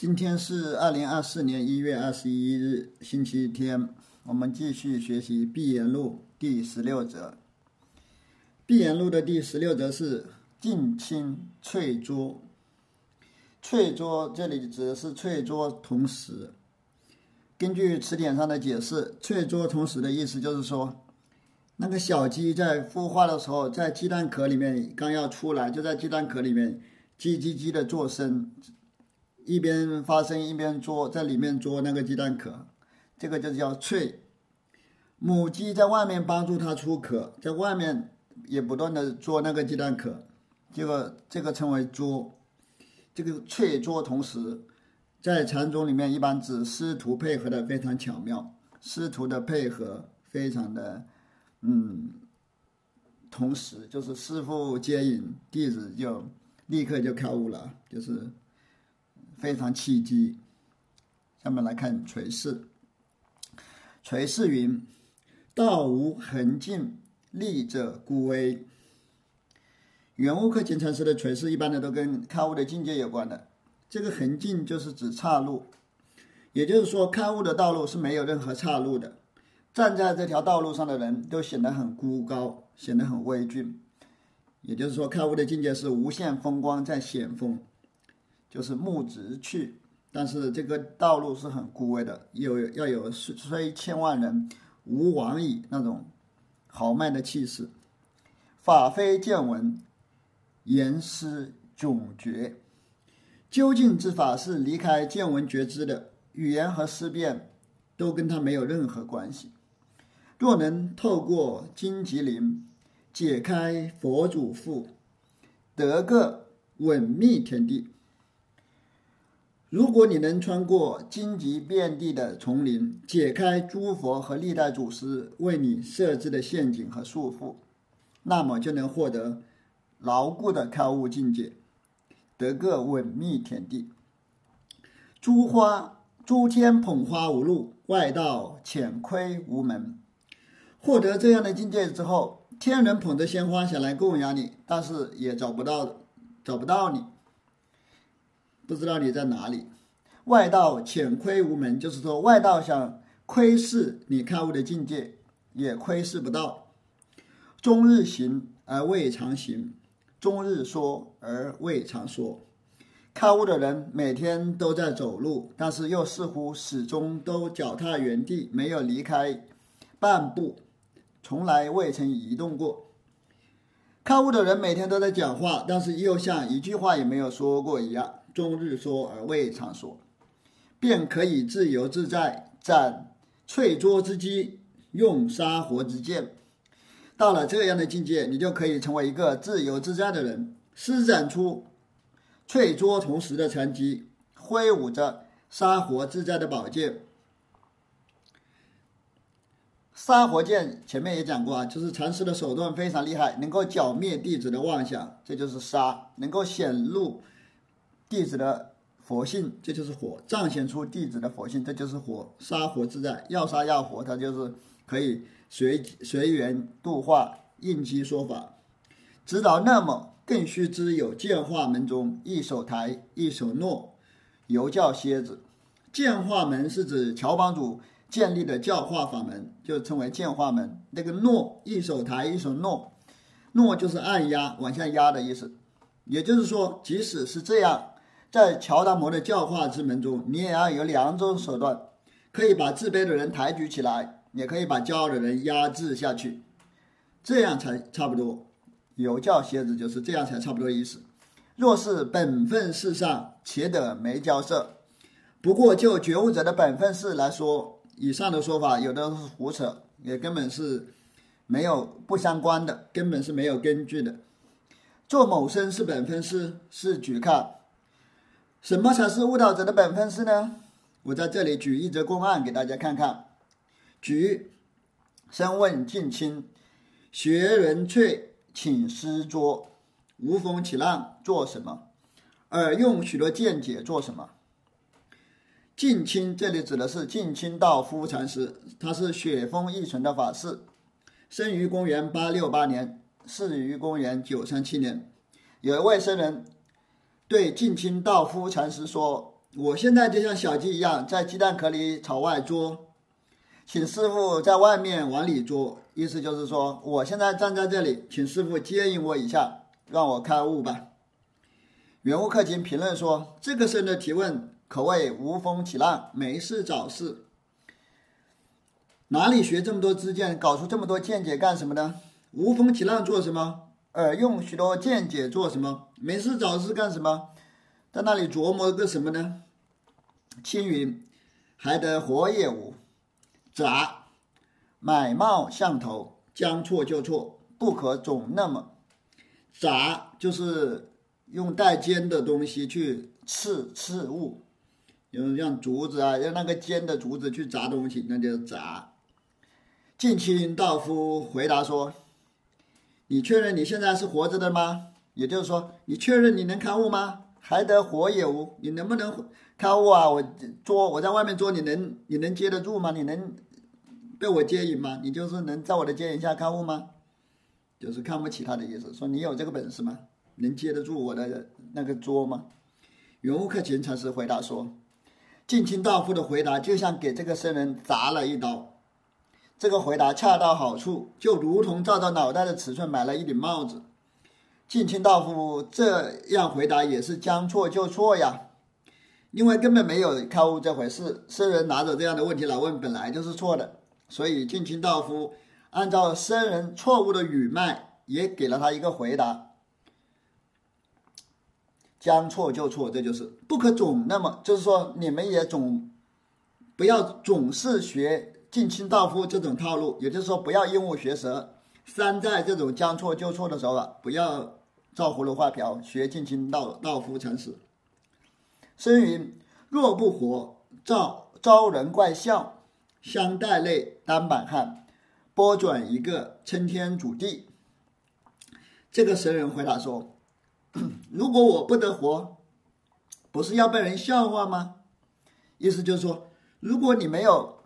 今天是二零二四年一月二十一日，星期天。我们继续学习《碧岩录》第十六则。《碧岩录》的第十六则是“近亲翠桌”。翠桌这里指的是翠桌同时。根据词典上的解释，“翠桌同时”的意思就是说，那个小鸡在孵化的时候，在鸡蛋壳里面刚要出来，就在鸡蛋壳里面叽叽叽的作声。一边发声一边捉，在里面捉那个鸡蛋壳，这个就叫蜕。母鸡在外面帮助它出壳，在外面也不断的捉那个鸡蛋壳，这个这个称为捉。这个蜕捉同时，在禅宗里面一般指师徒配合的非常巧妙，师徒的配合非常的嗯，同时就是师傅接引弟子就立刻就开悟了，就是。非常契机。下面来看垂示。垂示云：“道无恒尽，立者孤危。”圆悟克勤禅师的垂示，一般的都跟开悟的境界有关的。这个恒尽就是指岔路，也就是说，开悟的道路是没有任何岔路的。站在这条道路上的人都显得很孤高，显得很威峻。也就是说，开悟的境界是无限风光在险峰。就是木直去，但是这个道路是很孤危的，有要有虽千万人，吾往矣那种豪迈的气势。法非见闻，言思迥绝。究竟之法是离开见闻觉知的，语言和思辨都跟他没有任何关系。若能透过荆棘林解开佛祖腹，得个稳密天地。如果你能穿过荆棘遍地的丛林，解开诸佛和历代祖师为你设置的陷阱和束缚，那么就能获得牢固的开悟境界，得个稳密天地。诸花诸天捧花无路，外道浅窥无门。获得这样的境界之后，天人捧着鲜花想来供养你，但是也找不到，找不到你。不知道你在哪里，外道浅窥无门，就是说外道想窥视你开悟的境界，也窥视不到。终日行而未尝行，终日说而未尝说。开悟的人每天都在走路，但是又似乎始终都脚踏原地，没有离开半步，从来未曾移动过。开悟的人每天都在讲话，但是又像一句话也没有说过一样。终日说而未尝说，便可以自由自在斩翠桌之机，用杀活之剑。到了这样的境界，你就可以成为一个自由自在的人，施展出翠桌同时的禅机，挥舞着杀活自在的宝剑。杀活剑前面也讲过啊，就是禅师的手段非常厉害，能够剿灭弟子的妄想，这就是杀，能够显露。弟子的佛性，这就是火；彰显出弟子的佛性，这就是火。杀火自在，要杀要活，他就是可以随随缘度化，应机说法。指导那么，更须知有剑化门中一手抬，一手诺，犹教蝎子。剑化门是指乔帮主建立的教化法门，就称为剑化门。那个诺，一手抬，一手诺，诺就是按压，往下压的意思。也就是说，即使是这样。在乔达摩的教化之门中，你也要有两种手段，可以把自卑的人抬举起来，也可以把骄傲的人压制下去，这样才差不多。有教蝎子就是这样才差不多意思。若是本分事上，且得没交涉。不过就觉悟者的本分事来说，以上的说法有的是胡扯，也根本是没有不相关的，根本是没有根据的。做某生是本分事，是举看。什么才是悟道者的本分事呢？我在这里举一则公案给大家看看。举，身问近亲，学人翠请师桌，无风起浪做什么？而用许多见解做什么？近亲这里指的是近亲道夫禅师，他是雪峰一存的法师，生于公元八六八年，逝于公元九三七年。有一位僧人。对近亲道夫禅师说：“我现在就像小鸡一样，在鸡蛋壳里朝外捉，请师傅在外面往里捉。意思就是说，我现在站在这里，请师傅接引我一下，让我开悟吧。圆悟克勤评论说：“这个僧的提问可谓无风起浪，没事找事。哪里学这么多知见，搞出这么多见解干什么呢？无风起浪做什么？耳用许多见解做什么？没事找事干什么？在那里琢磨个什么呢？”青云还得活也无，杂买貌相投，将错就错，不可总那么杂，就是用带尖的东西去刺刺物，用像竹子啊，用那个尖的竹子去砸东西，那叫砸。近亲道夫回答说：“你确认你现在是活着的吗？也就是说，你确认你能看悟吗？还得活也无，你能不能？”开悟啊！我捉我在外面捉，你能你能接得住吗？你能被我接引吗？你就是能在我的接引下开悟吗？就是看不起他的意思，说你有这个本事吗？能接得住我的那个捉吗？云雾客勤禅师回答说：“近亲道夫的回答就像给这个僧人砸了一刀，这个回答恰到好处，就如同照着脑袋的尺寸买了一顶帽子。近亲道夫这样回答也是将错就错呀。”因为根本没有开悟这回事，僧人拿着这样的问题来问，本来就是错的。所以近亲道夫按照僧人错误的语脉，也给了他一个回答：将错就错，这就是不可总。那么就是说，你们也总不要总是学近亲道夫这种套路，也就是说，不要鹦鹉学舌。山寨这种将错就错的时候啊，不要照葫芦画瓢，学近亲道道夫禅师。生云：若不活，招招人怪笑，相带泪单板汉，拨转一个称天主地。这个神人回答说：“ 如果我不得活，不是要被人笑话吗？意思就是说，如果你没有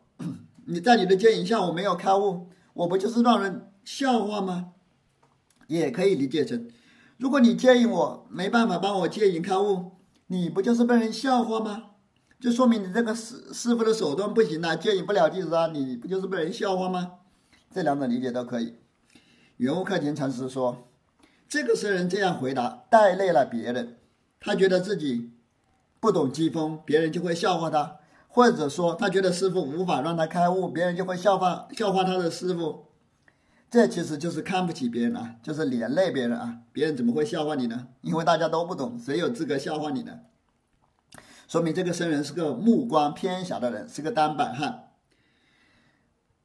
你在你的接引下，我没有开悟，我不就是让人笑话吗？也可以理解成，如果你接引我，没办法帮我接引开悟。”你不就是被人笑话吗？就说明你这个师师傅的手段不行啊，接引不了弟子啊，你不就是被人笑话吗？这两种理解都可以。圆悟克勤禅师说，这个僧人这样回答，带累了别人，他觉得自己不懂机锋，别人就会笑话他；或者说他觉得师傅无法让他开悟，别人就会笑话笑话他的师傅。这其实就是看不起别人啊，就是连累别人啊。别人怎么会笑话你呢？因为大家都不懂，谁有资格笑话你呢？说明这个僧人是个目光偏狭的人，是个单板汉。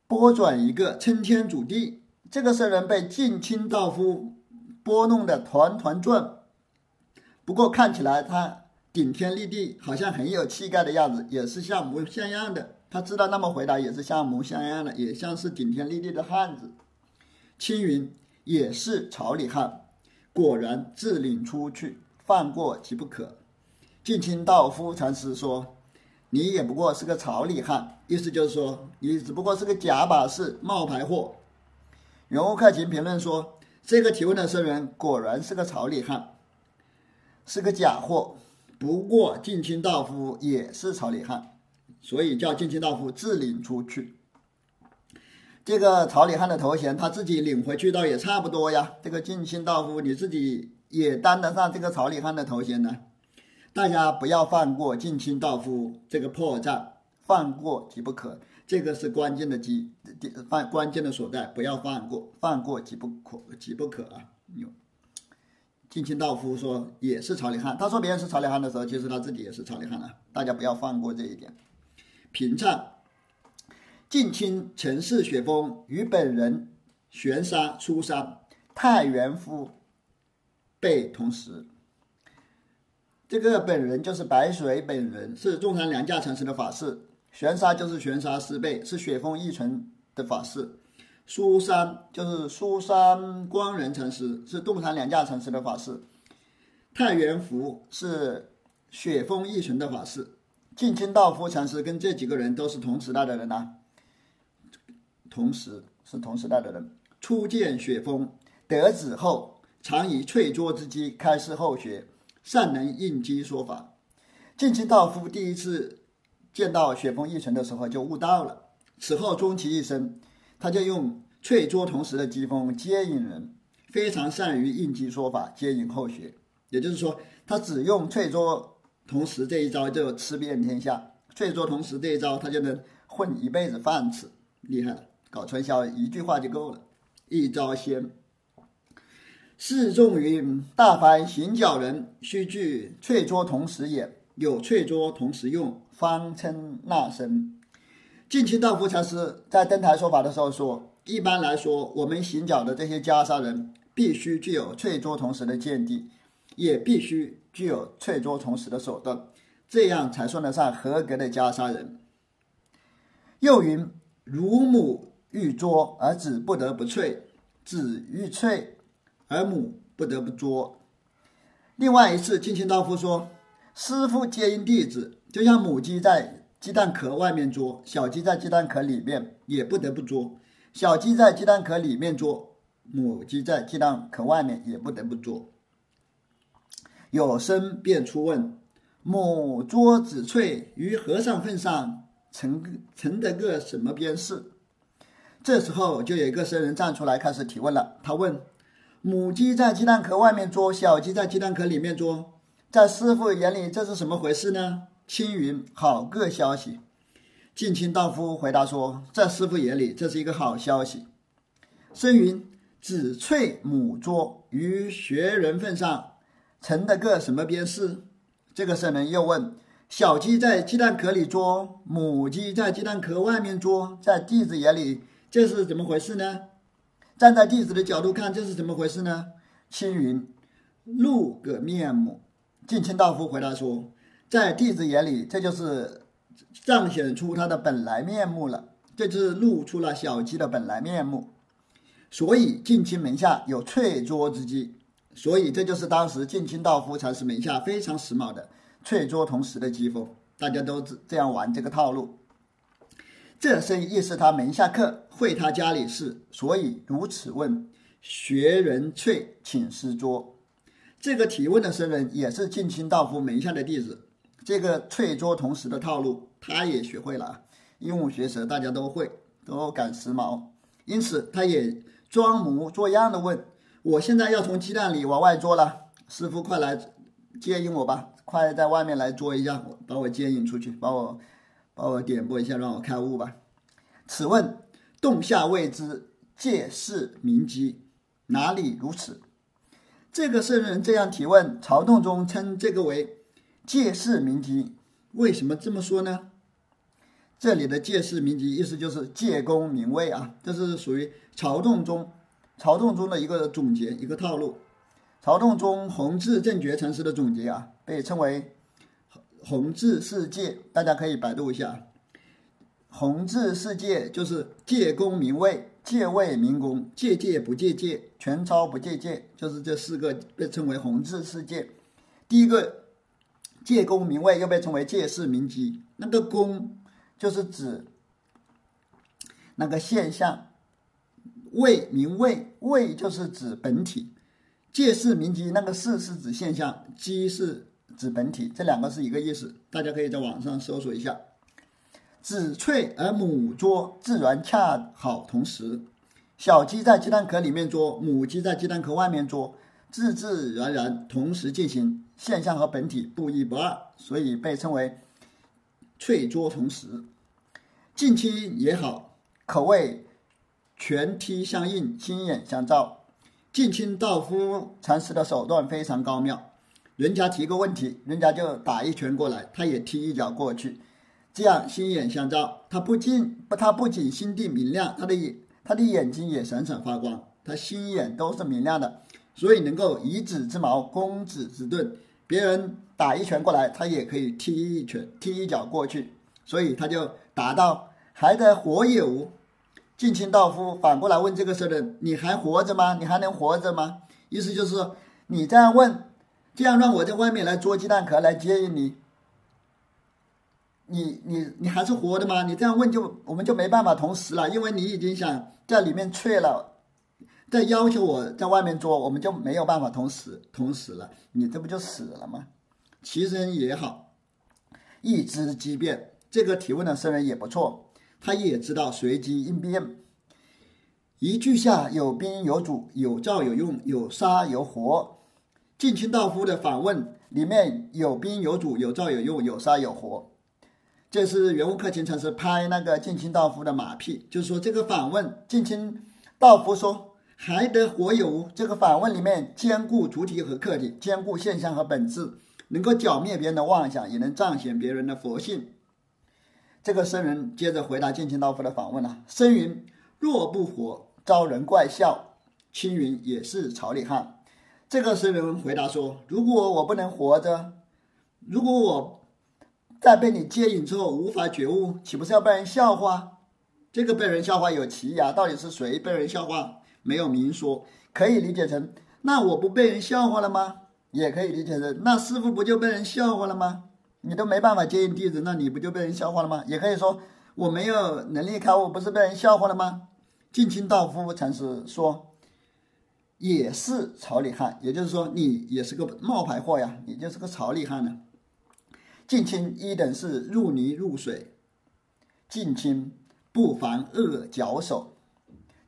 拨转一个称天主地，这个僧人被近亲道夫拨弄得团团转。不过看起来他顶天立地，好像很有气概的样子，也是像模像样的。他知道那么回答也是像模像样的，也像是顶天立地的汉子。青云也是朝里汉，果然自领出去，放过即不可。近亲道夫禅师说：“你也不过是个朝里汉，意思就是说，你只不过是个假把式、冒牌货。”人物客勤评论说：“这个提问的僧人果然是个朝里汉，是个假货。不过近亲道夫也是朝里汉，所以叫近亲道夫自领出去。”这个朝里汉的头衔，他自己领回去倒也差不多呀。这个近亲道夫，你自己也担得上这个朝里汉的头衔呢。大家不要放过近亲道夫这个破绽，放过即不可。这个是关键的机，放关键的所在，不要放过，放过即不可，即不可啊。近亲道夫说也是朝里汉，他说别人是朝里汉的时候，其实他自己也是朝里汉啊。大家不要放过这一点。平唱。近亲陈氏雪峰与本人玄沙出山太原夫被同时，这个本人就是白水本人，是中山良价禅师的法师；玄沙就是玄沙师辈，是雪峰一存的法师；苏山就是苏山光仁禅师，是洞山良价禅师的法师；太原福是雪峰义纯的法师。近亲道夫禅师跟这几个人都是同时代的人呐。同时是同时代的人，初见雪峰得子后，常以翠桌之机开示后学，善能应机说法。近亲道夫第一次见到雪峰一存的时候就悟道了，此后终其一生，他就用淬拙同时的机锋接引人，非常善于应机说法，接引后学。也就是说，他只用淬拙同时这一招就吃遍天下，淬拙同时这一招他就能混一辈子饭吃，厉害了！搞传销一句话就够了，一招鲜。示众云：大凡行脚人，须具淬拙同时也。有淬拙同时用，方称那身。近亲道夫禅师在登台说法的时候说：“一般来说，我们行脚的这些袈裟人，必须具有翠桌同时的见地，也必须具有翠桌同时的手段，这样才算得上合格的袈裟人。”又云：“乳母欲拙而子不得不翠，子欲翠而母不得不拙。”另外一次，近亲道夫说。师傅接应弟子，就像母鸡在鸡蛋壳外面捉，小鸡在鸡蛋壳里面也不得不捉；小鸡在鸡蛋壳里面捉，母鸡在鸡蛋壳外面也不得不捉。有生便出问：母捉子翠于和尚份上，成成得个什么边事？这时候就有一个僧人站出来开始提问了。他问：母鸡在鸡蛋壳外面捉，小鸡在鸡蛋壳里面捉。在师傅眼里，这是什么回事呢？青云，好个消息！近亲道夫回答说：“在师傅眼里，这是一个好消息。”声云：“子翠母拙于学人份上，成的个什么边事？”这个僧人又问：“小鸡在鸡蛋壳里捉，母鸡在鸡蛋壳外面捉，在弟子眼里，这是怎么回事呢？”站在弟子的角度看，这是怎么回事呢？青云：“露个面目。”近亲道夫回答说：“在弟子眼里，这就是彰显出他的本来面目了，这就是露出了小鸡的本来面目。所以近亲门下有淬拙之机，所以这就是当时近亲道夫禅师门下非常时髦的淬拙同时的机锋，大家都这样玩这个套路。这生亦是他门下客，会他家里事，所以如此问：学人翠，请师拙。”这个提问的僧人也是近亲道夫门下的弟子，这个淬拙同时的套路他也学会了，鹦鹉学舌，大家都会，都赶时髦，因此他也装模作样的问：“我现在要从鸡蛋里往外捉了，师傅快来接引我吧，快在外面来捉一下，把我接引出去，把我把我点拨一下，让我开悟吧。”此问洞下未知，借势明机，哪里如此？这个圣人这样提问，曹洞中称这个为借势明机。为什么这么说呢？这里的借势明机意思就是借功名位啊，这是属于曹洞宗曹洞宗的一个总结一个套路。曹洞宗弘治正觉禅师的总结啊，被称为弘治世界，大家可以百度一下。弘治世界就是借功名位。借位明功，借借不借借，全抄不借借，就是这四个被称为弘治世界。第一个借功名位，又被称为借势名机。那个功就是指那个现象，位名位位就是指本体。借势名机，那个势是指现象，机是指本体，这两个是一个意思。大家可以在网上搜索一下。子淬而母拙，自然恰好同时。小鸡在鸡蛋壳里面捉，母鸡在鸡蛋壳外面捉，自自然然同时进行，现象和本体不一不二，所以被称为翠桌同时。近期也好，可谓全踢相应，心眼相照。近亲道夫禅师的手段非常高妙，人家提个问题，人家就打一拳过来，他也踢一脚过去。这样心眼相照，他不仅不，他不仅心地明亮，他的眼，他的眼睛也闪闪发光，他心眼都是明亮的，所以能够以子之矛攻子之盾。别人打一拳过来，他也可以踢一拳、踢一脚过去，所以他就答道：“还得活也无？”近亲道夫反过来问这个僧人：“你还活着吗？你还能活着吗？”意思就是你这样问，这样让我在外面来捉鸡蛋壳来接应你。你你你还是活的吗？你这样问就我们就没办法同时了，因为你已经想在里面淬了，再要求我在外面做，我们就没有办法同时同时了。你这不就死了吗？其实也好，一知机变。这个提问的僧人也不错，他也知道随机应变。一句下有宾有主，有造有用，有杀有活。近亲道夫的反问里面有宾有主，有造有用，有杀有活。这是圆悟克勤禅师拍那个近亲道夫的马屁，就是说这个反问近亲道夫说还得活有？这个反问里面兼顾主体和客体，兼顾现象和本质，能够剿灭别人的妄想，也能彰显别人的佛性。这个僧人接着回答近亲道夫的访问了：僧云若不活，遭人怪笑；青云也是草里汉。这个僧人回答说：如果我不能活着，如果我。在被你接引之后无法觉悟，岂不是要被人笑话？这个被人笑话有奇呀，到底是谁被人笑话？没有明说，可以理解成那我不被人笑话了吗？也可以理解成那师傅不就被人笑话了吗？你都没办法接应弟子，那你不就被人笑话了吗？也可以说我没有能力开悟，不是被人笑话了吗？近亲道夫禅师说，也是草里汉，也就是说你也是个冒牌货呀，你就是个草里汉呢。近亲一等是入泥入水，近亲不妨恶脚手。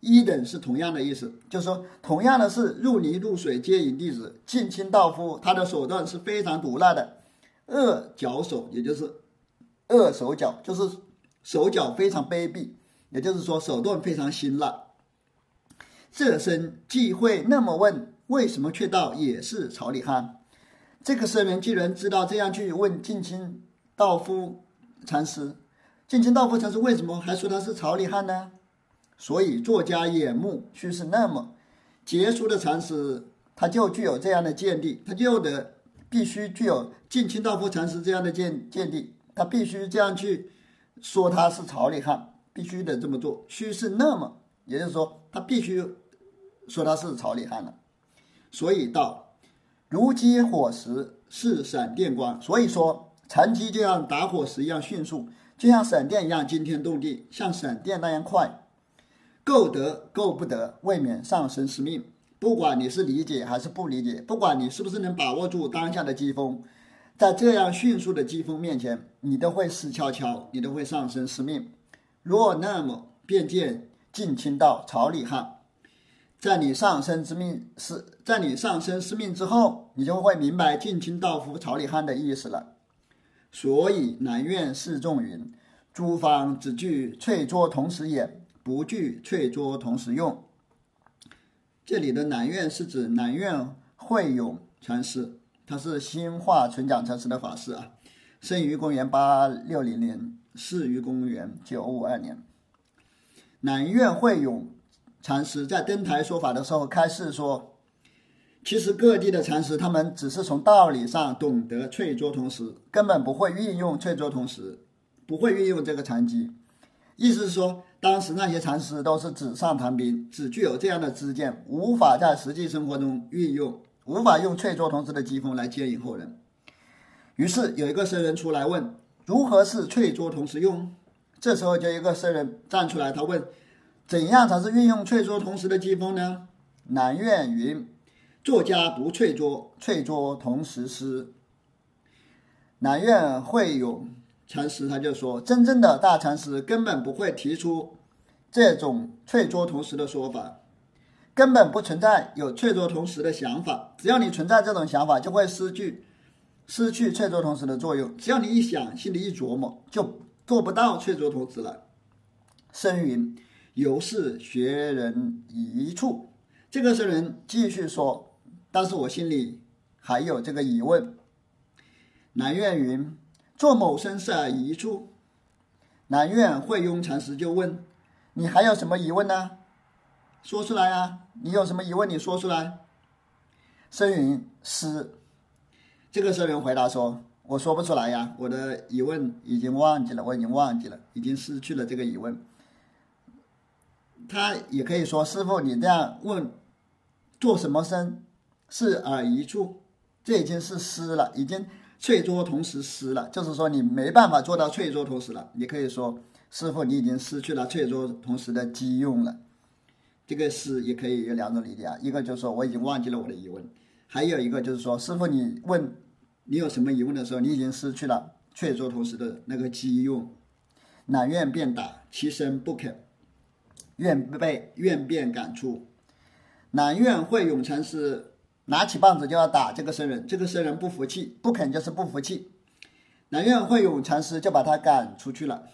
一等是同样的意思，就是说同样的是入泥入水皆引弟子。近亲道夫他的手段是非常毒辣的，恶脚手也就是恶手脚，就是手脚非常卑鄙，也就是说手段非常辛辣。这僧既会那么问，为什么却道也是草里汉？这个僧人既然知道这样去问近亲道夫禅师，近亲道夫禅师为什么还说他是草里汉呢？所以作家眼目须是那么杰出的禅师，他就具有这样的见地，他就得必须具有近亲道夫禅师这样的见见地，他必须这样去说他是草里汉，必须得这么做。须是那么，也就是说他必须说他是草里汉了。所以到。如击火石是闪电光，所以说禅机就像打火石一样迅速，就像闪电一样惊天动地，像闪电那样快。够得够不得，未免丧生死命。不管你是理解还是不理解，不管你是不是能把握住当下的机锋，在这样迅速的机锋面前，你都会死翘翘，你都会丧生失命。若那么，便见近亲道草里汉。在你上升之命是在你上升失命之后，你就会明白近亲道夫草里汉的意思了。所以南院示众云：诸方只具翠桌同时也，不具翠桌同时用。这里的南院是指南院慧永禅师，他是新化纯讲禅师的法师啊，生于公元八六零年，逝于公元九五二年。南院慧永。禅师在登台说法的时候开示说：“其实各地的禅师，他们只是从道理上懂得翠桌同时，根本不会运用翠桌同时，不会运用这个禅机。意思是说，当时那些禅师都是纸上谈兵，只具有这样的知见，无法在实际生活中运用，无法用翠桌同时的机锋来接引后人。于是有一个僧人出来问：如何是翠桌同时用？这时候就一个僧人站出来，他问。”怎样才是运用翠桌同时的机锋呢？南苑云：作家不翠桌，翠桌同时施。南苑会勇禅师他就说，真正的大禅师根本不会提出这种翠桌同时的说法，根本不存在有翠桌同时的想法。只要你存在这种想法，就会失去失去翠桌同时的作用。只要你一想，心里一琢磨，就做不到翠桌同时了。生云。犹是学人一处，这个僧人继续说：“但是我心里还有这个疑问。”南院云：“做某生是疑处。”南院慧庸禅师就问：“你还有什么疑问呢？说出来啊！你有什么疑问？你说出来。”僧云：“失。”这个僧人回答说：“我说不出来呀，我的疑问已经忘记了，我已经忘记了，已经失去了这个疑问。”他也可以说：“师傅，你这样问，做什么身是耳一处，这已经是失了，已经翠桌同时失了。就是说你没办法做到翠桌同时了。你可以说，师傅，你已经失去了翠桌同时的机用了。这个失也可以有两种理解啊，一个就是说我已经忘记了我的疑问，还有一个就是说，师傅，你问你有什么疑问的时候，你已经失去了淬卓同时的那个机用。南院便打，其身不肯，愿被愿便感触。南院会永禅师拿起棒子就要打这个僧人，这个僧人不服气，不肯就是不服气。南院慧永禅师就把他赶出去了。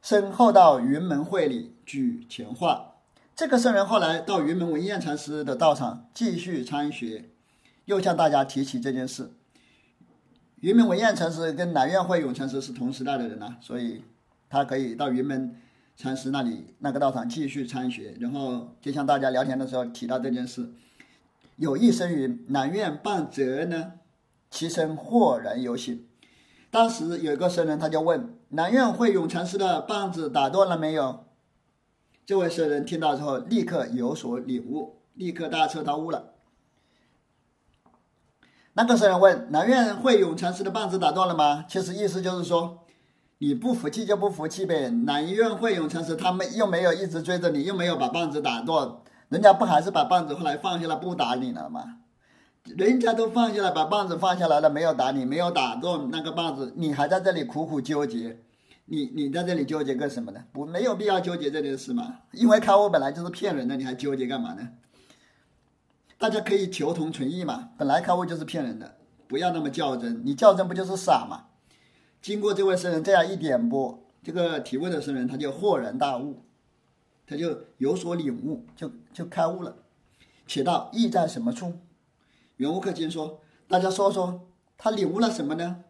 身后到云门会里举前话，这个僧人后来到云门文彦禅师的道场继续参学，又向大家提起这件事。云门文彦禅师跟南院慧永禅师是同时代的人呐，所以他可以到云门禅师那里那个道场继续参学，然后就像大家聊天的时候提到这件事。有一僧云：“南院半折呢？”其身豁然有醒。当时有一个僧人，他就问南院慧永禅师的棒子打断了没有？这位僧人听到之后，立刻有所领悟，立刻大彻大悟了。那个僧人问南院慧永禅师的棒子打断了吗？其实意思就是说，你不服气就不服气呗。南院慧永禅师他们又没有一直追着你，又没有把棒子打断，人家不还是把棒子后来放下来不打你了吗？人家都放下来，把棒子放下来了，没有打你，没有打中那个棒子，你还在这里苦苦纠结，你你在这里纠结个什么呢？不，没有必要纠结这件事嘛，因为开悟本来就是骗人的，你还纠结干嘛呢？大家可以求同存异嘛，本来开悟就是骗人的，不要那么较真，你较真不就是傻嘛？经过这位僧人这样一点拨，这个提问的僧人他就豁然大悟，他就有所领悟，就就开悟了。且道意在什么处？圆悟克经说：“大家说说，他领悟了什么呢？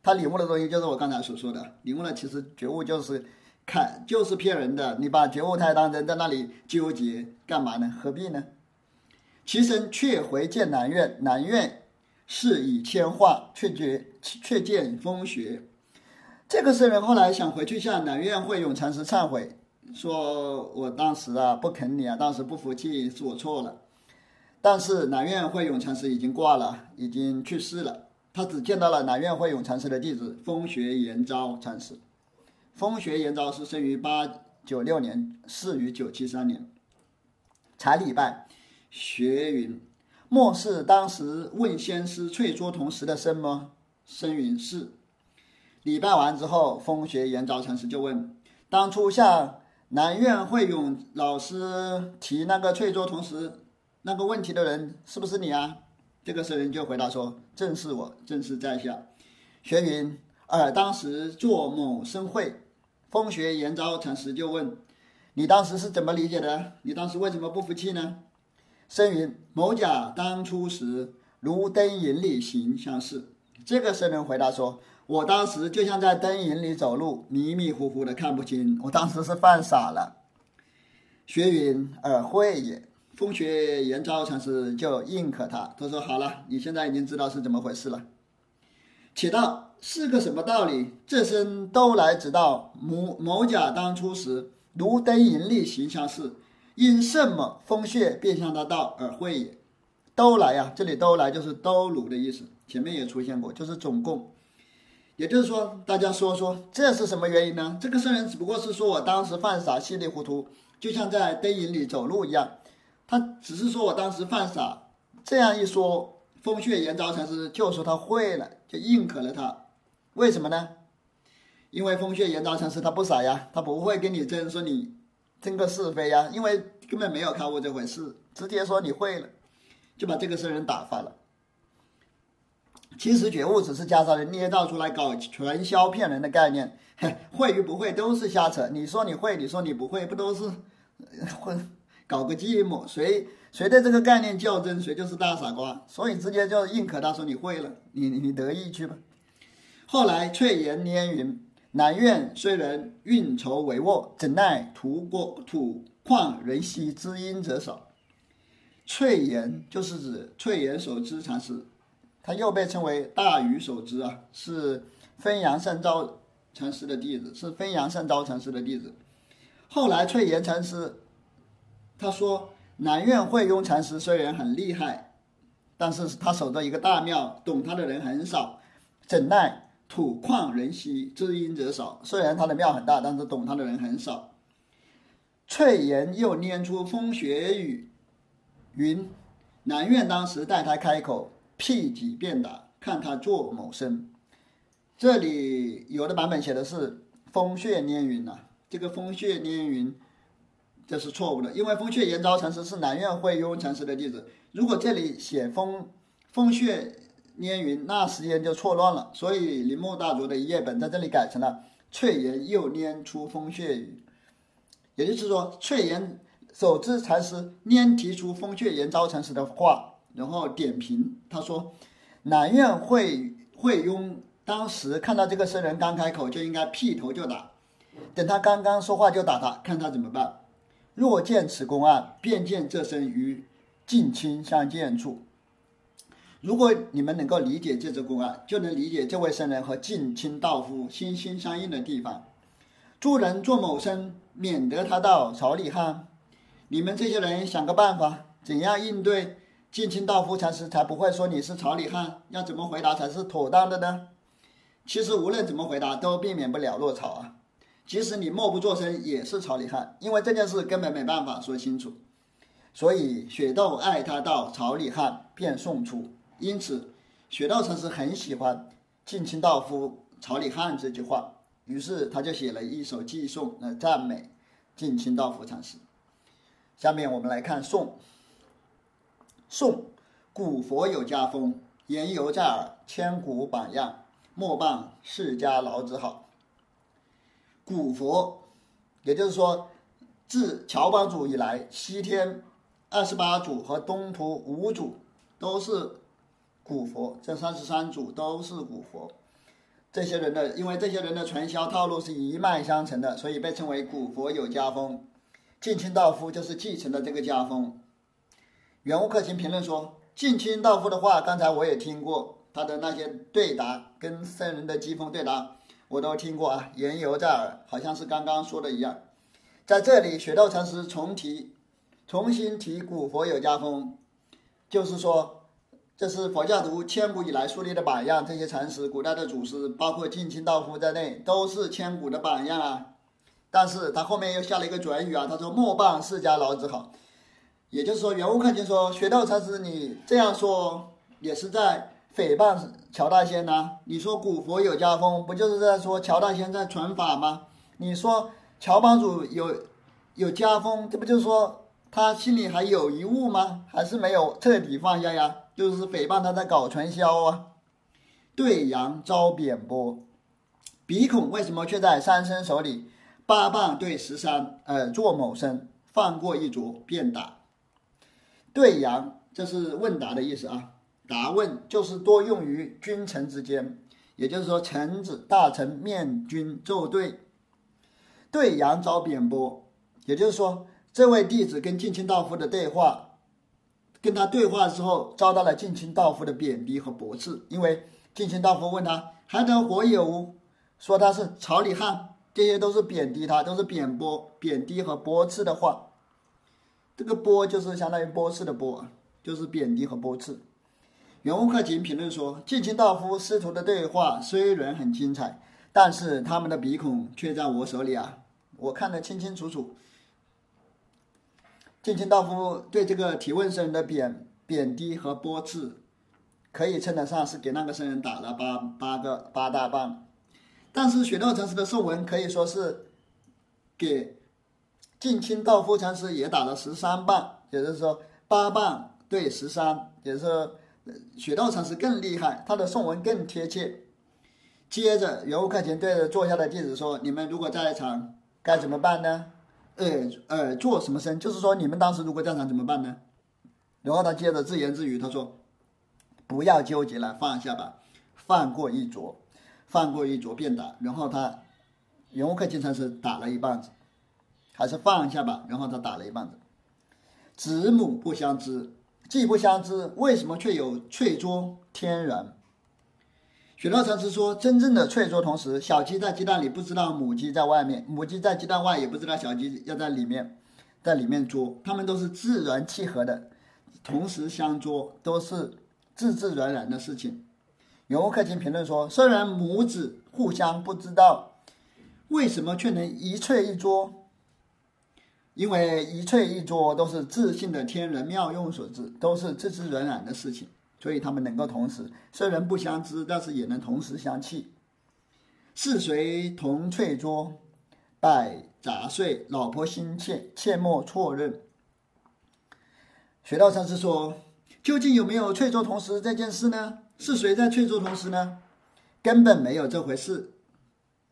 他领悟的东西就是我刚才所说的，领悟了其实觉悟就是看就是骗人的。你把觉悟太当真，在那里纠结干嘛呢？何必呢？其身却回见南院，南院是以铅化，却觉却见风雪。这个僧人后来想回去向南院慧永禅师忏悔，说我当时啊不肯你啊，当时不服气，是我错了。”但是南院慧永禅师已经挂了，已经去世了。他只见到了南院慧永禅师的弟子风学延昭禅师。风学延昭是生于八九六年，逝于九七三年。才礼拜，学云：“莫是当时问仙师翠珠同时的僧吗？”僧云：“是。”礼拜完之后，风学延昭禅师就问：“当初向南院慧永老师提那个翠桌同时。”那个问题的人是不是你啊？这个僧人就回答说：“正是我，正是在下。”学云尔当时做某生会，风学延昭禅师就问：“你当时是怎么理解的？你当时为什么不服气呢？”僧云：“某甲当初时如灯影里行相似。”这个僧人回答说：“我当时就像在灯影里走路，迷迷糊糊的看不清，我当时是犯傻了。”学云尔会也。风雪延昭禅师就认可他，他说：“好了，你现在已经知道是怎么回事了。且道是个什么道理？这身都来知道某某甲当初时如灯影里形象是，因什么风穴便向他道而会也？都来呀，这里都来就是都如的意思，前面也出现过，就是总共。也就是说，大家说说这是什么原因呢？这个圣人只不过是说我当时犯傻，稀里糊涂，就像在灯影里走路一样。”他只是说我当时犯傻，这样一说，风穴延昭禅师就说他会了，就认可了他。为什么呢？因为风穴延昭禅师他不傻呀，他不会跟你争说你争个是非呀，因为根本没有开悟这回事，直接说你会了，就把这个僧人打发了。其实觉悟只是加上人捏造出来搞传销骗人的概念，会与不会都是瞎扯。你说你会，你说你不会，不都是混？搞个寂寞，谁谁对这个概念较真，谁就是大傻瓜。所以直接就硬可他说你会了，你你得意去吧。后来翠岩拈云：“南院虽然运筹帷幄，怎奈土过土旷人稀，知音者少。”翠岩就是指翠岩所知禅师，他又被称为大禹守之啊，是分阳圣昭禅师的弟子，是分阳圣昭禅师的弟子。后来翠岩禅师。他说：“南院慧雍禅师虽然很厉害，但是他守着一个大庙，懂他的人很少。怎奈土旷人稀，知音者少。虽然他的庙很大，但是懂他的人很少。”翠岩又拈出风雪雨，云：“南院当时待他开口，辟几便打，看他做某僧。”这里有的版本写的是风穴连云呐，这个风穴连云这是错误的，因为风穴延昭禅师是南院慧雍禅师的弟子。如果这里写风风穴连云，那时间就错乱了。所以铃木大拙的一页本在这里改成了翠岩又拈出风穴雨，也就是说翠岩手知禅师拈提出风穴延昭禅师的话，然后点评他说南院慧慧雍。当时看到这个僧人刚开口，就应该劈头就打。等他刚刚说话就打他，看他怎么办。若见此公案，便见这僧于近亲相见处。如果你们能够理解这则公案，就能理解这位僧人和近亲道夫心心相印的地方。助人做某僧，免得他到草里汉。你们这些人想个办法，怎样应对近亲道夫禅师才不会说你是草里汉？要怎么回答才是妥当的呢？其实无论怎么回答，都避免不了落草啊。即使你默不作声，也是草里汉，因为这件事根本没办法说清楚。所以雪窦爱他到草里汉，便送出。因此，雪窦禅师很喜欢“近亲道夫草里汉”这句话，于是他就写了一首寄颂来赞美近亲道夫禅师。下面我们来看颂。宋，古佛有家风，言犹在耳，千古榜样。莫忘世家老子好。古佛，也就是说，自乔帮主以来，西天二十八祖和东土五祖都是古佛，这三十三祖都是古佛。这些人的，因为这些人的传销套路是一脉相承的，所以被称为古佛有家风。近亲道夫就是继承了这个家风。袁悟克勤评论说：“近亲道夫的话，刚才我也听过。”他的那些对答跟圣人的机锋对答，我都听过啊，言犹在耳，好像是刚刚说的一样。在这里，雪窦禅师重提，重新提古佛有家风，就是说，这是佛教徒千古以来树立的榜样。这些禅师，古代的祖师，包括近亲道夫在内，都是千古的榜样啊。但是他后面又下了一个转语啊，他说莫谤释迦老子好，也就是说，袁悟克就说，学道禅师你这样说也是在。诽谤乔大仙呐？你说古佛有家风，不就是在说乔大仙在传法吗？你说乔帮主有有家风，这不就是说他心里还有一物吗？还是没有彻底放下呀？就是诽谤他在搞传销啊！对阳遭贬波，鼻孔为什么却在三生手里？八棒对十三，呃，做某生放过一着便打。对阳，这是问答的意思啊。答问就是多用于君臣之间，也就是说，臣子大臣面君奏对，对阳遭贬波，也就是说，这位弟子跟近亲大夫的对话，跟他对话之后，遭到了近亲大夫的贬低和驳斥，因为近亲大夫问他还得活有无，说他是草里汉，这些都是贬低他，都是贬波、贬低和驳斥的话。这个波就是相当于驳斥的驳，就是贬低和驳斥。袁悟克仅评论说：“近亲道夫师徒的对话虽然很精彩，但是他们的鼻孔却在我手里啊，我看得清清楚楚。”近亲道夫对这个提问僧人的贬贬低和驳斥，可以称得上是给那个僧人打了八八个八大棒。但是雪诺禅师的颂文可以说是给近亲道夫禅师也打了十三棒，也就是说八棒对十三，也是。雪道禅师更厉害，他的颂文更贴切。接着，袁悟克勤对着坐下的弟子说：“你们如果在场，该怎么办呢？呃呃，做什么声？就是说，你们当时如果在场怎么办呢？”然后他接着自言自语，他说：“不要纠结了，放下吧，放过一着，放过一着便打。”然后他袁悟克勤禅师打了一棒子，还是放下吧。然后他打了一棒子，子母不相知。既不相知，为什么却有翠桌天然？雪道禅师说：“真正的翠桌，同时小鸡在鸡蛋里不知道母鸡在外面，母鸡在鸡蛋外也不知道小鸡要在里面，在里面捉。它们都是自然契合的，同时相捉，都是自自然然的事情。”袁悟克勤评论说：“虽然母子互相不知道，为什么却能一翠一捉？”因为一翠一桌都是自信的天人妙用所致，都是自自然然的事情，所以他们能够同时虽然不相知，但是也能同时相契。是谁同翠桌，百杂碎，老婆心切，切莫错认。学道禅师说：“究竟有没有翠桌同时这件事呢？是谁在翠桌同时呢？根本没有这回事。”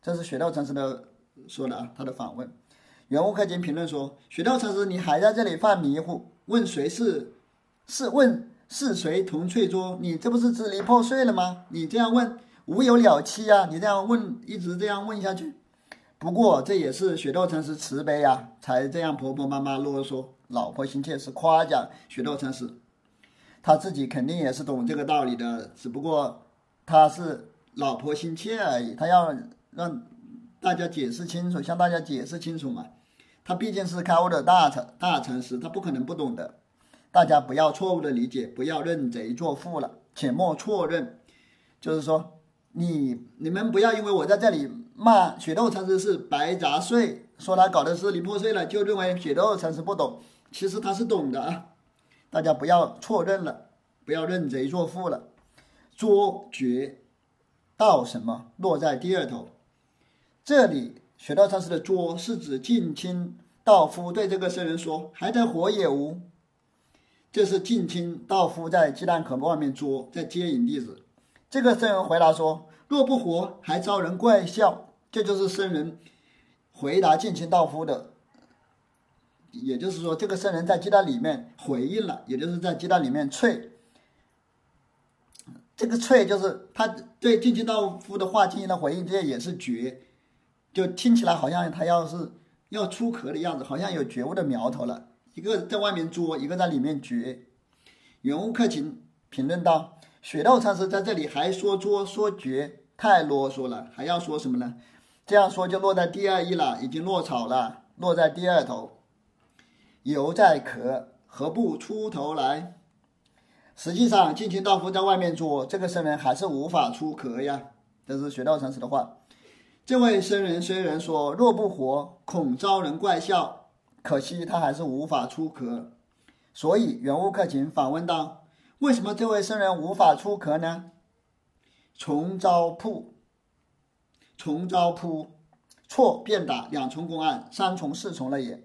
这是学道禅师的说的啊，他的访问。圆悟克经评论说：“学道禅师，你还在这里犯迷糊，问谁是是问是谁同翠珠？你这不是支离破碎了吗？你这样问无有了期啊！你这样问一直这样问下去。不过这也是雪道禅师慈悲啊，才这样婆婆妈妈啰嗦。老婆心切是夸奖雪道禅师，他自己肯定也是懂这个道理的，只不过他是老婆心切而已，他要让大家解释清楚，向大家解释清楚嘛。他毕竟是开悟的大成大禅师，他不可能不懂的。大家不要错误的理解，不要认贼作父了，且莫错认。就是说，你你们不要因为我在这里骂雪豆禅师是白杂碎，说他搞的支离破碎了，就认为雪豆禅师不懂。其实他是懂的啊，大家不要错认了，不要认贼作父了。捉绝道什么落在第二头，这里。雪道禅师的“捉”是指近亲道夫对这个僧人说：“还在活也无？”这是近亲道夫在鸡蛋壳外面捉，在接引弟子。这个僧人回答说：“若不活，还招人怪笑。”这就是僧人回答近亲道夫的，也就是说，这个僧人在鸡蛋里面回应了，也就是在鸡蛋里面啐。这个啐就是他对近亲道夫的话进行了回应，这也是绝。就听起来好像他要是要出壳的样子，好像有觉悟的苗头了。一个在外面作，一个在里面觉。圆悟克勤评论道：“雪道禅师在这里还说作说觉，太啰嗦了，还要说什么呢？这样说就落在第二意了，已经落草了，落在第二头。犹在壳，何不出头来？实际上，近亲道夫在外面作，这个僧人还是无法出壳呀。这是雪道禅师的话。”这位僧人虽然说若不活，恐遭人怪笑，可惜他还是无法出壳。所以圆悟克勤反问道：“为什么这位僧人无法出壳呢？”重招铺，重招铺，错便打两重公案，三重四重了也。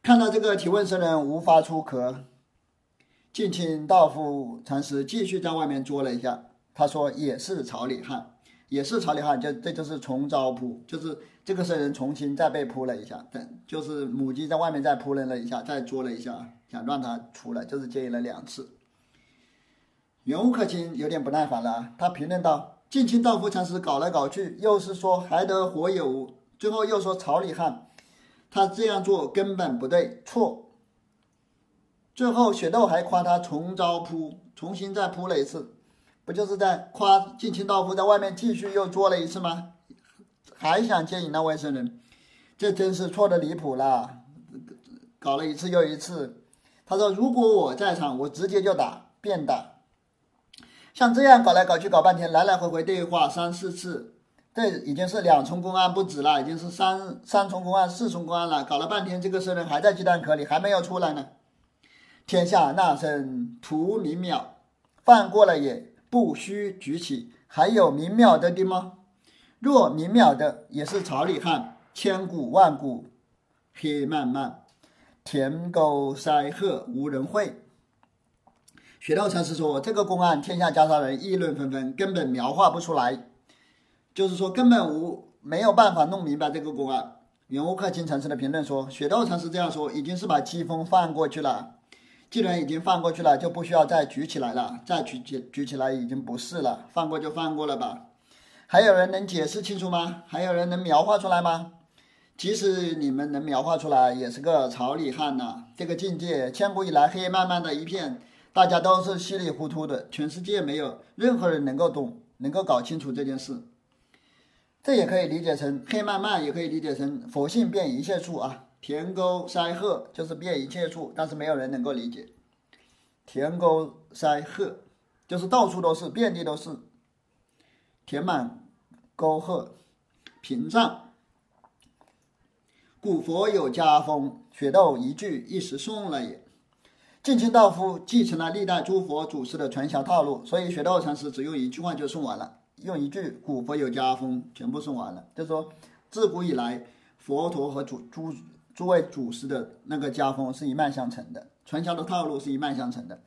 看到这个提问僧人无法出壳，近亲道夫禅师继续在外面捉了一下，他说：“也是朝里汉。”也是草里汉，就这就是重招扑，就是这个僧人重新再被扑了一下，等就是母鸡在外面再扑人了一下，再捉了一下，想让他出来，就是接应了两次。袁悟克勤有点不耐烦了，他评论道：“近亲道夫禅师搞来搞去，又是说还得活有，最后又说草里汉，他这样做根本不对，错。最后雪豆还夸他重招扑，重新再扑了一次。”不就是在夸近亲道夫在外面继续又做了一次吗？还想接引那位僧人，这真是错的离谱了，搞了一次又一次。他说：“如果我在场，我直接就打，便打。像这样搞来搞去搞半天，来来回回对话三四次，这已经是两重公案不止了，已经是三三重公案、四重公案了。搞了半天，这个僧人还在鸡蛋壳里，还没有出来呢。天下那僧图明渺，犯过了也。”不须举起，还有明渺的的吗？若明渺的，也是草里汉，千古万古，黑漫漫，田沟塞壑，无人会。雪道禅师说：“这个公案，天下袈裟人议论纷纷，根本描画不出来，就是说根本无没有办法弄明白这个公案。”圆悟克勤禅师的评论说：“雪道禅师这样说，已经是把机锋放过去了。”既然已经放过去了，就不需要再举起来了。再举举举起来已经不是了，放过就放过了吧。还有人能解释清楚吗？还有人能描画出来吗？即使你们能描画出来，也是个草里汉呐。这个境界，千古以来黑漫漫的一片，大家都是稀里糊涂的，全世界没有任何人能够懂，能够搞清楚这件事。这也可以理解成黑漫漫，也可以理解成佛性变一切处啊。田沟塞壑就是遍一切处，但是没有人能够理解。田沟塞壑就是到处都是，遍地都是，填满沟壑屏障。古佛有家风，雪豆一句一时送了也。近亲道夫继承了历代诸佛祖师的传销套路，所以雪豆禅师只用一句话就送完了。用一句“古佛有家风”全部送完了。就说自古以来，佛陀和诸诸诸位祖师的那个家风是一脉相承的，传销的套路是一脉相承的。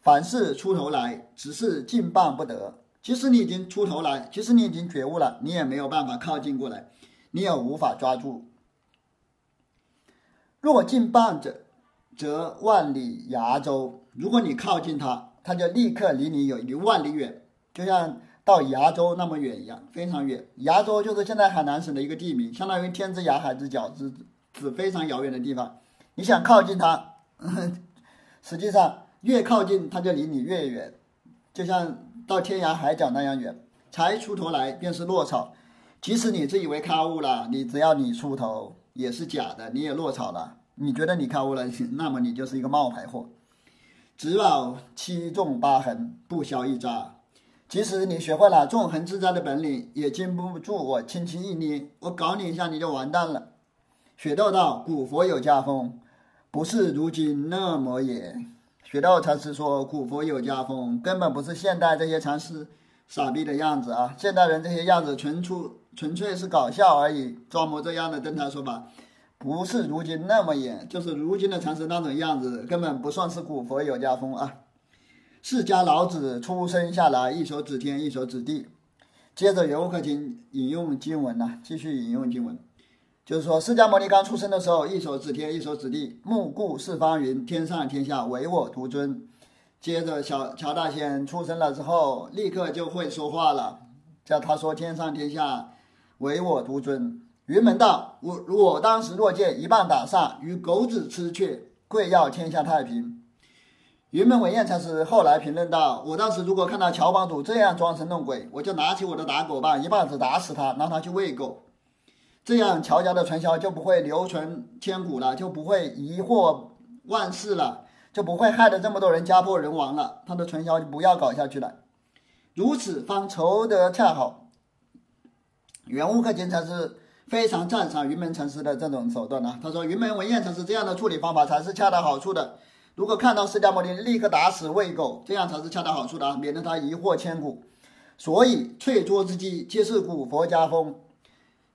凡事出头来，只是近棒不得。即使你已经出头来，即使你已经觉悟了，你也没有办法靠近过来，你也无法抓住。若近棒者，则万里崖州。如果你靠近他，他就立刻离你有一万里远，就像到崖州那么远一样，非常远。崖州就是现在海南省的一个地名，相当于天之涯海之角，之指非常遥远的地方。你想靠近它，实际上越靠近它就离你越远，就像到天涯海角那样远。才出头来便是落草，即使你自以为开悟了，你只要你出头也是假的，你也落草了。你觉得你开悟了，那么你就是一个冒牌货。只保七纵八横，不消一渣。即使你学会了纵横自在的本领，也经不住我轻轻一捏，我搞你一下你就完蛋了。雪豆道：“古佛有家风，不是如今那么也。”雪豆禅师说：“古佛有家风，根本不是现代这些禅师傻逼的样子啊！现代人这些样子，纯出纯粹是搞笑而已，装模作样的登台说法。”不是如今那么严，就是如今的禅师那种样子，根本不算是古佛有家风啊。释迦老子出生下来，一手指天，一手指地。接着游客经引用经文呐，继续引用经文，就是说释迦牟尼刚出生的时候，一手指天，一手指地，目顾四方云，天上天下唯我独尊。接着小乔大仙出生了之后，立刻就会说话了，叫他说天上天下唯我独尊。云门道，我我当时若见一棒打煞，与狗子吃雀，贵要天下太平。云门文彦禅师后来评论道：“我当时如果看到乔帮主这样装神弄鬼，我就拿起我的打狗棒，一棒子打死他，让他去喂狗。这样乔家的传销就不会流传千古了，就不会疑惑万世了，就不会害得这么多人家破人亡了。他的传销就不要搞下去了。如此方筹得恰好。”原悟克经禅师。非常赞赏云门禅师的这种手段呢。他说：“云门文彦禅师这样的处理方法才是恰到好处的。如果看到释迦牟尼立刻打死喂狗，这样才是恰到好处的，免得他疑惑千古。所以淬拙之机，皆是古佛家风。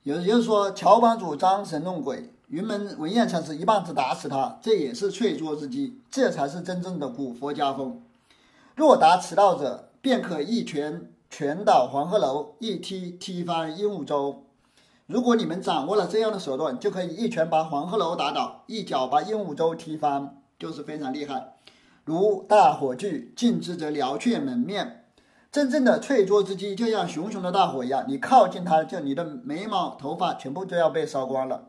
也就是说，乔帮主装神弄鬼，云门文彦禅师一棒子打死他，这也是淬拙之机，这才是真正的古佛家风。若达此道者，便可一拳拳倒黄鹤楼，一踢踢翻鹦鹉洲。”如果你们掌握了这样的手段，就可以一拳把黄鹤楼打倒，一脚把鹦鹉洲踢翻，就是非常厉害。如大火炬，近之则燎却门面。真正的脆弱之机，就像熊熊的大火一样，你靠近它，就你的眉毛、头发全部都要被烧光了。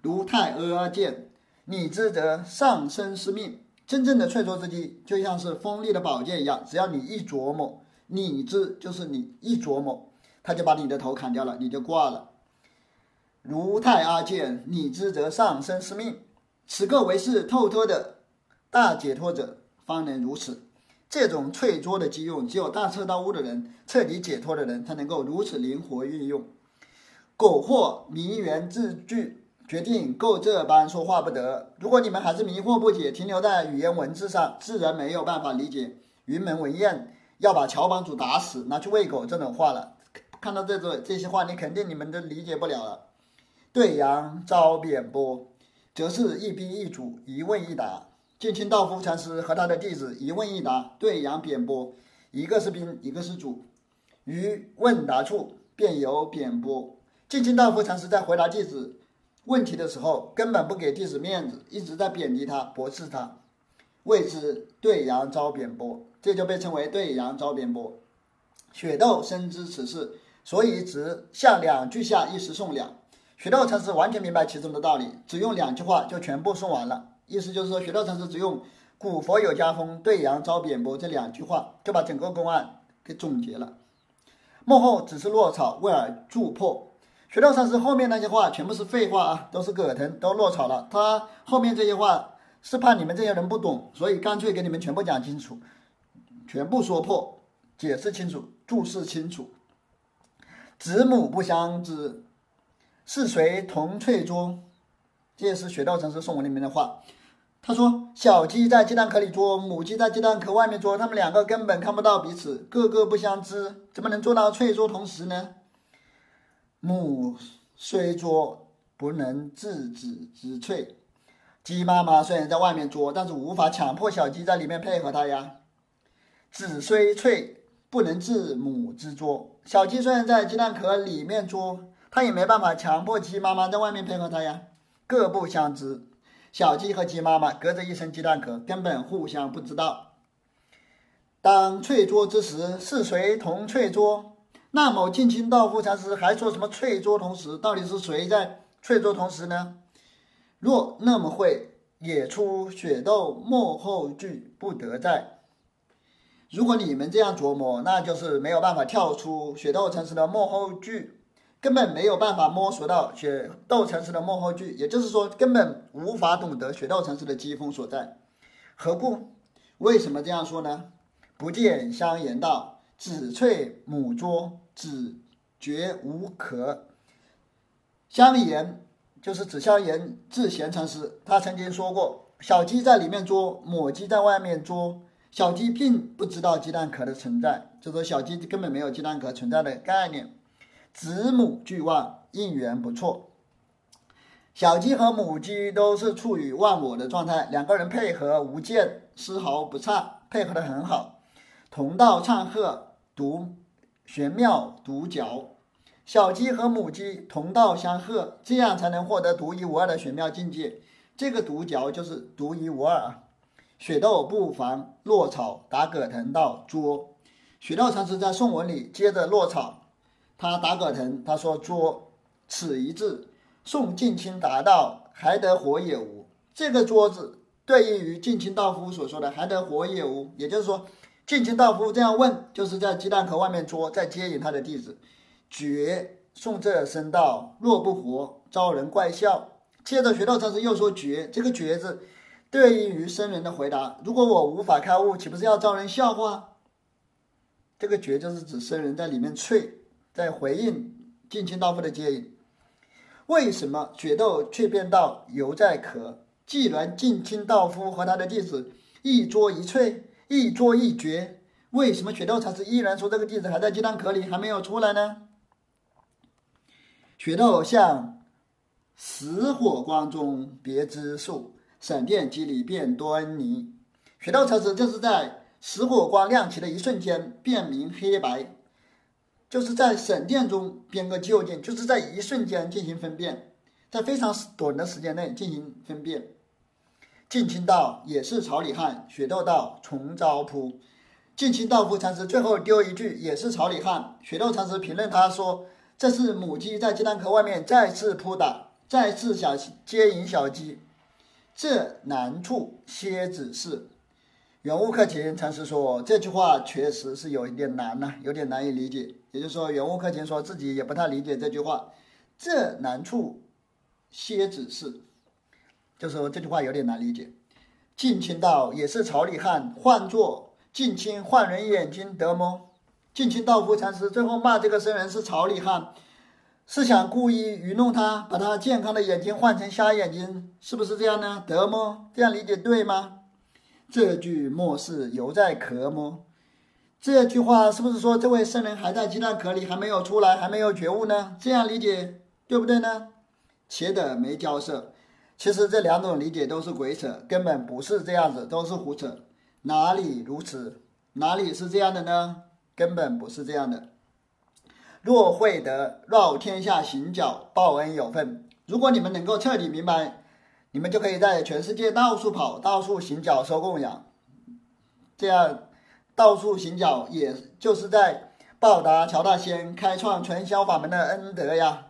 如太阿剑，你之则上身失命。真正的脆弱之机，就像是锋利的宝剑一样，只要你一琢磨，你之就是你一琢磨，他就把你的头砍掉了，你就挂了。如太阿剑，你之则上身失命。此刻为是透脱的大解脱者，方能如此。这种脆拙的机用，只有大彻大悟的人、彻底解脱的人才能够如此灵活运用。苟或迷缘字句，决定够这般说话不得。如果你们还是迷惑不解，停留在语言文字上，自然没有办法理解云门文彦要把乔帮主打死，拿去喂狗这种话了。看到这种这些话，你肯定你们都理解不了了。对阳遭贬波，则是一兵一主，一问一答。净清道夫禅师和他的弟子一问一答，对阳贬波，一个是兵，一个是主。于问答处便有贬波。净清道夫禅师在回答弟子问题的时候，根本不给弟子面子，一直在贬低他、驳斥他，谓之对阳遭贬波，这就被称为对阳遭贬波。雪窦深知此事，所以只向两句下一时送两。雪豆禅师完全明白其中的道理，只用两句话就全部送完了。意思就是说，雪道禅师只用“古佛有家风，对阳遭贬薄”这两句话，就把整个公案给总结了。幕后只是落草，为尔助破。雪道禅师后面那些话全部是废话啊，都是葛藤，都落草了。他后面这些话是怕你们这些人不懂，所以干脆给你们全部讲清楚，全部说破，解释清楚，注释清楚。子母不相知。是谁同翠珠？这也是雪道禅师送我里面的话。他说：“小鸡在鸡蛋壳里捉，母鸡在鸡蛋壳外面捉，它们两个根本看不到彼此，个个不相知，怎么能做到翠捉同时呢？母虽捉，不能制止之翠。鸡妈妈虽然在外面捉，但是无法强迫小鸡在里面配合它呀。子虽翠，不能制母之捉。小鸡虽然在鸡蛋壳里面捉，它也没办法强迫鸡妈妈在外面配合它呀。各不相知。”小鸡和鸡妈妈隔着一层鸡蛋壳，根本互相不知道。当翠捉之时，是谁同翠捉？那么近亲道夫禅师还说什么翠捉同时？到底是谁在翠捉同时呢？若那么会，也出雪窦幕后剧不得在。如果你们这样琢磨，那就是没有办法跳出雪窦禅师的幕后剧。根本没有办法摸索到雪窦禅师的幕后剧，也就是说，根本无法懂得雪窦禅师的机锋所在。何故？为什么这样说呢？不见香言道：“子翠母捉，子绝无可。”香言就是指香言智贤禅师，他曾经说过：“小鸡在里面捉，母鸡在外面捉。小鸡并不知道鸡蛋壳的存在，就说小鸡根本没有鸡蛋壳存在的概念。”子母俱旺，应缘不错。小鸡和母鸡都是处于忘我的状态，两个人配合无间，丝毫不差，配合的很好。同道唱和，独玄妙独角。小鸡和母鸡同道相和，这样才能获得独一无二的玄妙境界。这个独角就是独一无二啊！雪豆不妨落草打葛藤道捉。雪豆禅师在颂文里接着落草。他打葛藤，他说：“桌，此一字，宋近亲答道：‘还得活也无。’这个桌子对应于近亲道夫所说的‘还得活也无’，也就是说，近亲道夫这样问，就是在鸡蛋壳外面捉，在接引他的弟子。绝，宋这声道：‘若不活，招人怪笑。’接着学道禅师又说：‘绝’，这个‘绝’字对应于僧人的回答：‘如果我无法开悟，岂不是要招人笑话？’这个‘绝’就是指僧人在里面啐。”在回应近亲道夫的接引，为什么决斗却变道犹在壳？既然近亲道夫和他的弟子一桌一翠，一桌一绝，为什么决斗禅师依然说这个弟子还在鸡蛋壳里，还没有出来呢？决斗像死火光中别枝树，闪电击里变端倪。决斗禅师就是在死火光亮起的一瞬间辨明黑白。就是在闪电中编个究竟，就是在一瞬间进行分辨，在非常短的时间内进行分辨。近亲道也是草里汉，雪窦道重招扑。近亲道夫禅师最后丢一句也是草里汉，雪窦禅师评论他说：“这是母鸡在鸡蛋壳外面再次扑打，再次想接引小鸡，这难处蝎子是。”圆悟克勤禅师说这句话确实是有一点难呐，有点难以理解。也就是说，圆悟克勤说自己也不太理解这句话。这难处，蝎子是，就说这句话有点难理解。近亲道也是草里汉，换作近亲换人眼睛得么？近亲道夫禅师最后骂这个僧人是草里汉，是想故意愚弄他，把他健康的眼睛换成瞎眼睛，是不是这样呢？得么？这样理解对吗？这句莫是犹在壳么？这句话是不是说这位圣人还在鸡蛋壳里，还没有出来，还没有觉悟呢？这样理解对不对呢？且的没交涉。其实这两种理解都是鬼扯，根本不是这样子，都是胡扯。哪里如此？哪里是这样的呢？根本不是这样的。若会得绕天下行脚，报恩有份。如果你们能够彻底明白。你们就可以在全世界到处跑，到处行脚收供养，这样到处行脚，也就是在报答乔大仙开创传销法门的恩德呀。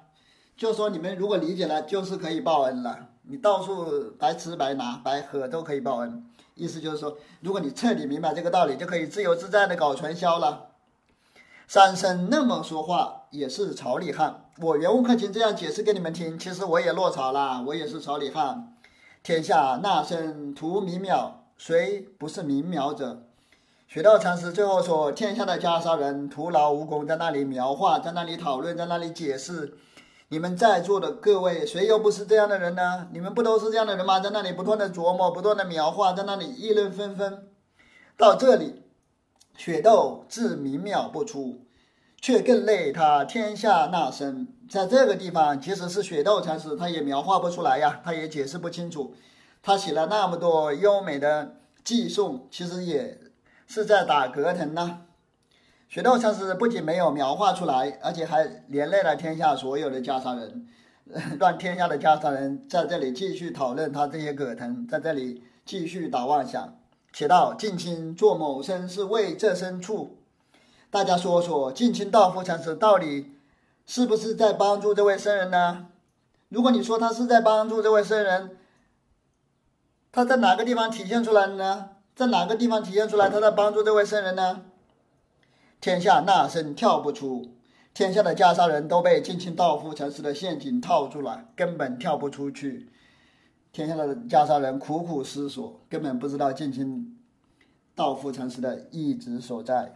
就说你们如果理解了，就是可以报恩了。你到处白吃白拿白喝都可以报恩，意思就是说，如果你彻底明白这个道理，就可以自由自在的搞传销了。三生那么说话也是朝里汉，我原悟克勤这样解释给你们听，其实我也落草了，我也是朝里汉。天下那生图明渺，谁不是明渺者？雪道禅师最后说：天下的袈裟人徒劳无功，在那里描画，在那里讨论，在那里解释，你们在座的各位，谁又不是这样的人呢？你们不都是这样的人吗？在那里不断的琢磨，不断的描画，在那里议论纷纷。到这里，雪窦自明妙不出，却更累他天下那身。在这个地方，即使是雪窦禅师，他也描画不出来呀，他也解释不清楚。他写了那么多优美的寄颂，其实也是在打葛藤呢。雪窦禅师不仅没有描画出来，而且还连累了天下所有的袈裟人，让天下的袈裟人在这里继续讨论他这些葛藤，在这里继续打妄想。写道：“近亲做某身是为这身处。”大家说说，近亲道夫禅师到底是不是在帮助这位僧人呢？如果你说他是在帮助这位僧人，他在哪个地方体现出来的呢？在哪个地方体现出来他在帮助这位僧人呢？天下那僧跳不出，天下的袈裟人都被近亲道夫禅师的陷阱套住了，根本跳不出去。天下的袈裟人苦苦思索，根本不知道近亲道夫禅师的意志所在。